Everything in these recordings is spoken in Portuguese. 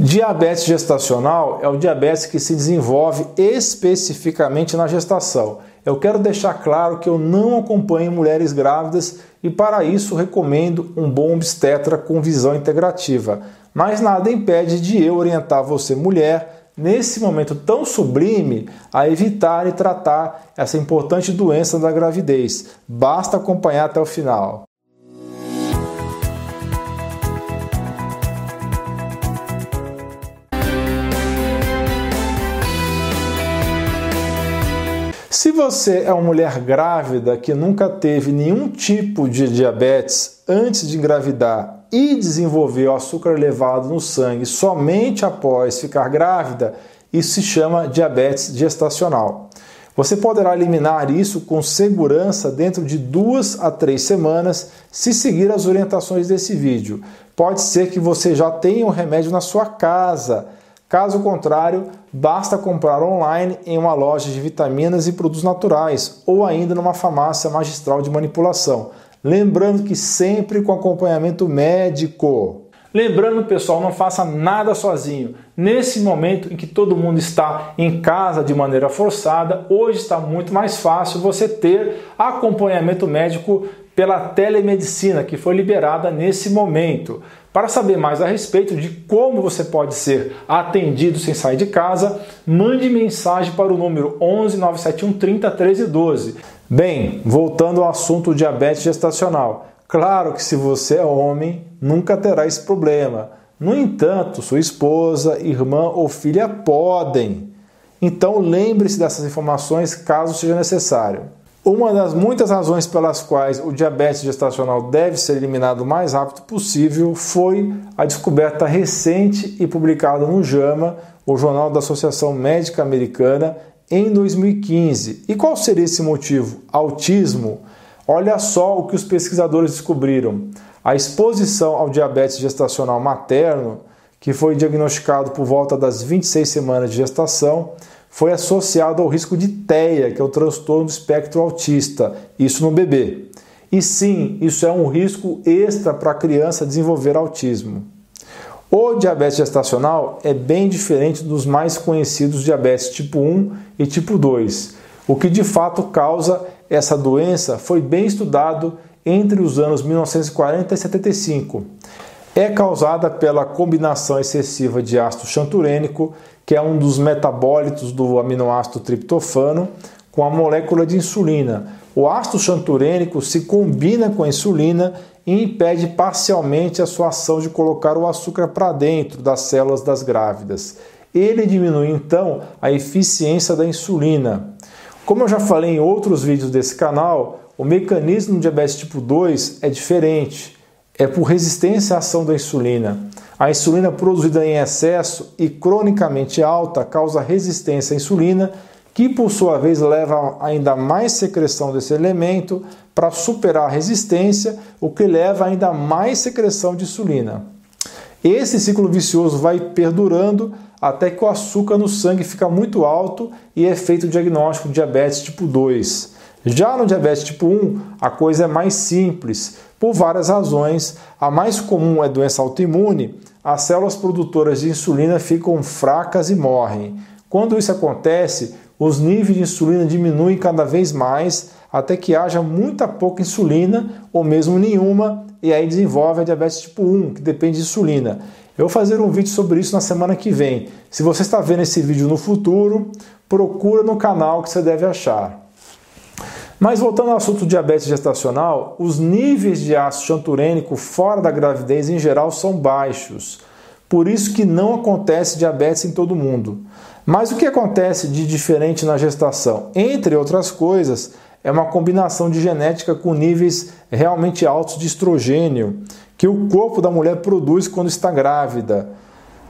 Diabetes gestacional é o diabetes que se desenvolve especificamente na gestação. Eu quero deixar claro que eu não acompanho mulheres grávidas e para isso recomendo um bom obstetra com visão integrativa. Mas nada impede de eu orientar você, mulher, nesse momento tão sublime, a evitar e tratar essa importante doença da gravidez. Basta acompanhar até o final. Você é uma mulher grávida que nunca teve nenhum tipo de diabetes antes de engravidar e desenvolveu açúcar elevado no sangue somente após ficar grávida, isso se chama diabetes gestacional. Você poderá eliminar isso com segurança dentro de duas a três semanas se seguir as orientações desse vídeo. Pode ser que você já tenha o um remédio na sua casa Caso contrário, basta comprar online em uma loja de vitaminas e produtos naturais ou ainda numa farmácia magistral de manipulação. Lembrando que sempre com acompanhamento médico. Lembrando, pessoal, não faça nada sozinho. Nesse momento em que todo mundo está em casa de maneira forçada, hoje está muito mais fácil você ter acompanhamento médico pela telemedicina que foi liberada nesse momento. Para saber mais a respeito de como você pode ser atendido sem sair de casa, mande mensagem para o número 11 971 30 13 12. Bem, voltando ao assunto diabetes gestacional. Claro que se você é homem, nunca terá esse problema. No entanto, sua esposa, irmã ou filha podem. Então lembre-se dessas informações caso seja necessário. Uma das muitas razões pelas quais o diabetes gestacional deve ser eliminado o mais rápido possível foi a descoberta recente e publicada no JAMA, o Jornal da Associação Médica Americana, em 2015. E qual seria esse motivo? Autismo. Olha só o que os pesquisadores descobriram. A exposição ao diabetes gestacional materno, que foi diagnosticado por volta das 26 semanas de gestação, foi associado ao risco de TEA, que é o transtorno do espectro autista, isso no bebê. E sim, isso é um risco extra para a criança desenvolver autismo. O diabetes gestacional é bem diferente dos mais conhecidos diabetes tipo 1 e tipo 2. O que de fato causa essa doença foi bem estudado entre os anos 1940 e 75. É causada pela combinação excessiva de ácido xanturênico que é um dos metabólitos do aminoácido triptofano, com a molécula de insulina. O ácido xanturênico se combina com a insulina e impede parcialmente a sua ação de colocar o açúcar para dentro das células das grávidas. Ele diminui então a eficiência da insulina. Como eu já falei em outros vídeos desse canal, o mecanismo do diabetes tipo 2 é diferente. É por resistência à ação da insulina. A insulina produzida em excesso e cronicamente alta causa resistência à insulina, que por sua vez leva a ainda mais secreção desse elemento para superar a resistência, o que leva a ainda mais secreção de insulina. Esse ciclo vicioso vai perdurando até que o açúcar no sangue fica muito alto e é feito o diagnóstico de diabetes tipo 2. Já no diabetes tipo 1, a coisa é mais simples, por várias razões. A mais comum é doença autoimune, as células produtoras de insulina ficam fracas e morrem. Quando isso acontece, os níveis de insulina diminuem cada vez mais até que haja muita pouca insulina ou mesmo nenhuma, e aí desenvolve a diabetes tipo 1, que depende de insulina. Eu vou fazer um vídeo sobre isso na semana que vem. Se você está vendo esse vídeo no futuro, procura no canal que você deve achar. Mas voltando ao assunto do diabetes gestacional, os níveis de ácido xanturênico fora da gravidez em geral são baixos. Por isso que não acontece diabetes em todo mundo. Mas o que acontece de diferente na gestação? Entre outras coisas, é uma combinação de genética com níveis realmente altos de estrogênio que o corpo da mulher produz quando está grávida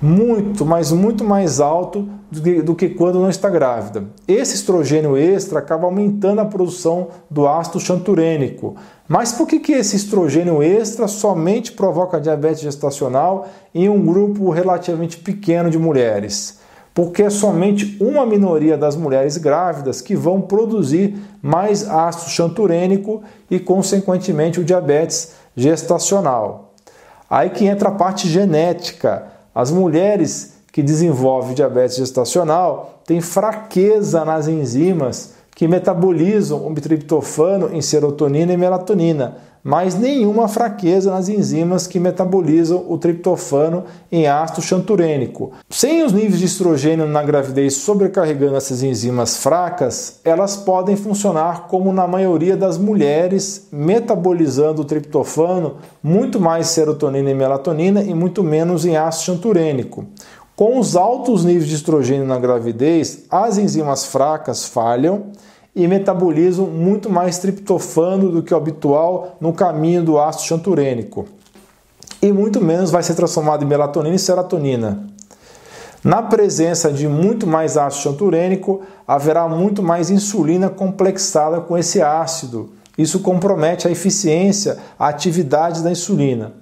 muito, mas muito mais alto do que, do que, quando não está grávida. Esse estrogênio extra acaba aumentando a produção do ácido xanturênico. Mas por que, que esse estrogênio extra somente provoca diabetes gestacional em um grupo relativamente pequeno de mulheres? Porque é somente uma minoria das mulheres grávidas que vão produzir mais ácido xanturênico e, consequentemente, o diabetes gestacional. Aí que entra a parte genética As mulheres que desenvolvem diabetes gestacional têm fraqueza nas enzimas que metabolizam o triptofano em serotonina e melatonina, mas nenhuma fraqueza nas enzimas que metabolizam o triptofano em ácido xanturênico. Sem os níveis de estrogênio na gravidez sobrecarregando essas enzimas fracas, elas podem funcionar como na maioria das mulheres, metabolizando o triptofano muito mais serotonina e melatonina e muito menos em ácido xanturênico. Com os altos níveis de estrogênio na gravidez, as enzimas fracas falham e metabolizam muito mais triptofano do que o habitual no caminho do ácido xanturênico. E muito menos vai ser transformado em melatonina e serotonina. Na presença de muito mais ácido xanturênico, haverá muito mais insulina complexada com esse ácido. Isso compromete a eficiência, a atividade da insulina.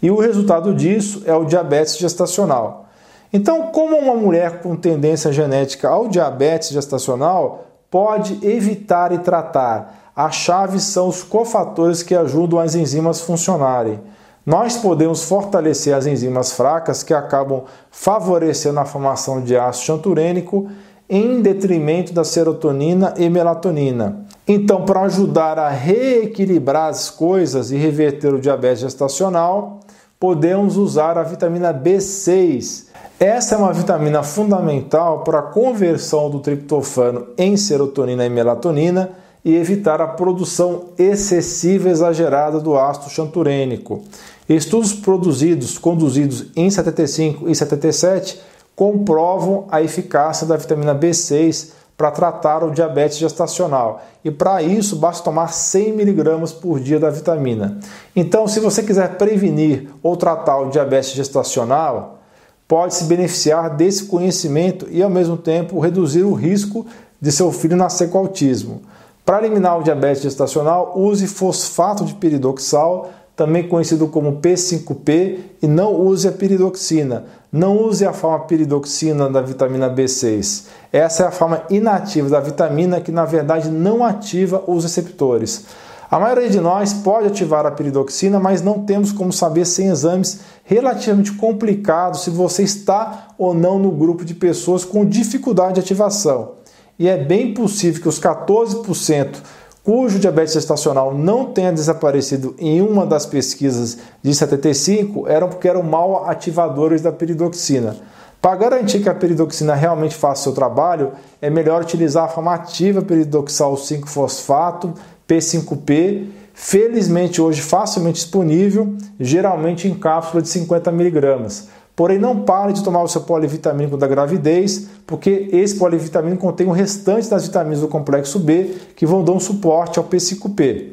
E o resultado disso é o diabetes gestacional. Então, como uma mulher com tendência genética ao diabetes gestacional pode evitar e tratar. A chave são os cofatores que ajudam as enzimas funcionarem. Nós podemos fortalecer as enzimas fracas que acabam favorecendo a formação de ácido xanturênico em detrimento da serotonina e melatonina. Então, para ajudar a reequilibrar as coisas e reverter o diabetes gestacional, podemos usar a vitamina B6 essa é uma vitamina fundamental para a conversão do triptofano em serotonina e melatonina e evitar a produção excessiva e exagerada do ácido xanturênico. Estudos produzidos, conduzidos em 75 e 77, comprovam a eficácia da vitamina B6 para tratar o diabetes gestacional. E para isso, basta tomar 100 mg por dia da vitamina. Então, se você quiser prevenir ou tratar o diabetes gestacional, pode se beneficiar desse conhecimento e, ao mesmo tempo, reduzir o risco de seu filho nascer com autismo. Para eliminar o diabetes gestacional, use fosfato de piridoxal, também conhecido como P5P, e não use a piridoxina. Não use a forma piridoxina da vitamina B6. Essa é a forma inativa da vitamina que, na verdade, não ativa os receptores. A maioria de nós pode ativar a piridoxina, mas não temos como saber sem exames relativamente complicados se você está ou não no grupo de pessoas com dificuldade de ativação. E é bem possível que os 14% cujo diabetes gestacional não tenha desaparecido em uma das pesquisas de 75 eram porque eram mal ativadores da piridoxina. Para garantir que a piridoxina realmente faça seu trabalho, é melhor utilizar a forma ativa peridoxal 5-fosfato P5P, felizmente hoje facilmente disponível, geralmente em cápsula de 50 miligramas. Porém, não pare de tomar o seu polivitamínico da gravidez, porque esse polivitamínico contém o restante das vitaminas do complexo B que vão dar um suporte ao P5P.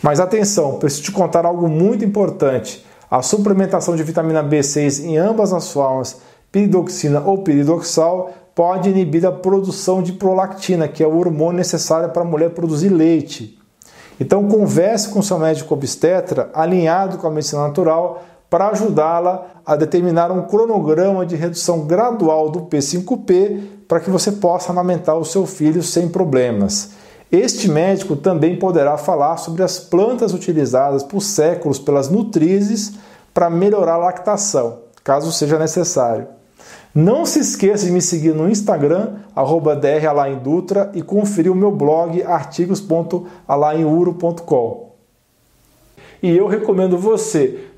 Mas atenção, preciso te contar algo muito importante. A suplementação de vitamina B6 em ambas as formas, piridoxina ou piridoxal, pode inibir a produção de prolactina, que é o hormônio necessário para a mulher produzir leite. Então, converse com seu médico obstetra alinhado com a medicina natural para ajudá-la a determinar um cronograma de redução gradual do P5P para que você possa amamentar o seu filho sem problemas. Este médico também poderá falar sobre as plantas utilizadas por séculos pelas nutrizes para melhorar a lactação, caso seja necessário. Não se esqueça de me seguir no Instagram, arroba dralaindutra e conferir o meu blog artigos.alainuro.com. E eu recomendo você,